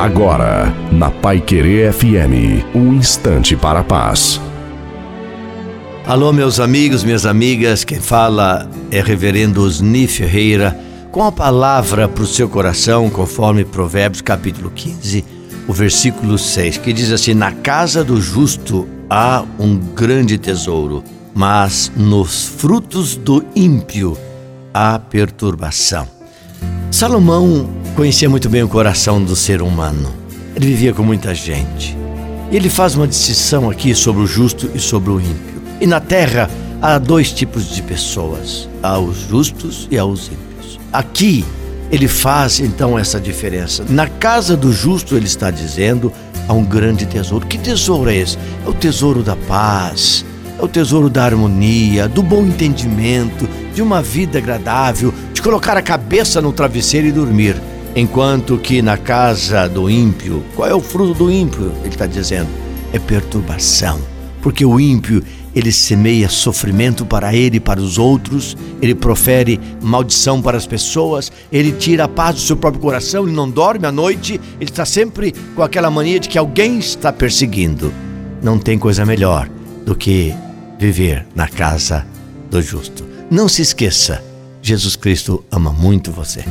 Agora, na Pai Querer FM, um instante para a paz. Alô, meus amigos, minhas amigas, quem fala é Reverendo Osni Ferreira, com a palavra para o seu coração, conforme Provérbios capítulo 15, o versículo 6, que diz assim: Na casa do justo há um grande tesouro, mas nos frutos do ímpio há perturbação. Salomão conhecia muito bem o coração do ser humano. Ele vivia com muita gente. E ele faz uma distinção aqui sobre o justo e sobre o ímpio. E na terra há dois tipos de pessoas: há os justos e há os ímpios. Aqui ele faz então essa diferença. Na casa do justo, ele está dizendo, há um grande tesouro. Que tesouro é esse? É o tesouro da paz, é o tesouro da harmonia, do bom entendimento, de uma vida agradável, de colocar a cabeça no travesseiro e dormir. Enquanto que na casa do ímpio, qual é o fruto do ímpio? Ele está dizendo, é perturbação. Porque o ímpio, ele semeia sofrimento para ele e para os outros, ele profere maldição para as pessoas, ele tira a paz do seu próprio coração, ele não dorme à noite, ele está sempre com aquela mania de que alguém está perseguindo. Não tem coisa melhor do que viver na casa do justo. Não se esqueça, Jesus Cristo ama muito você.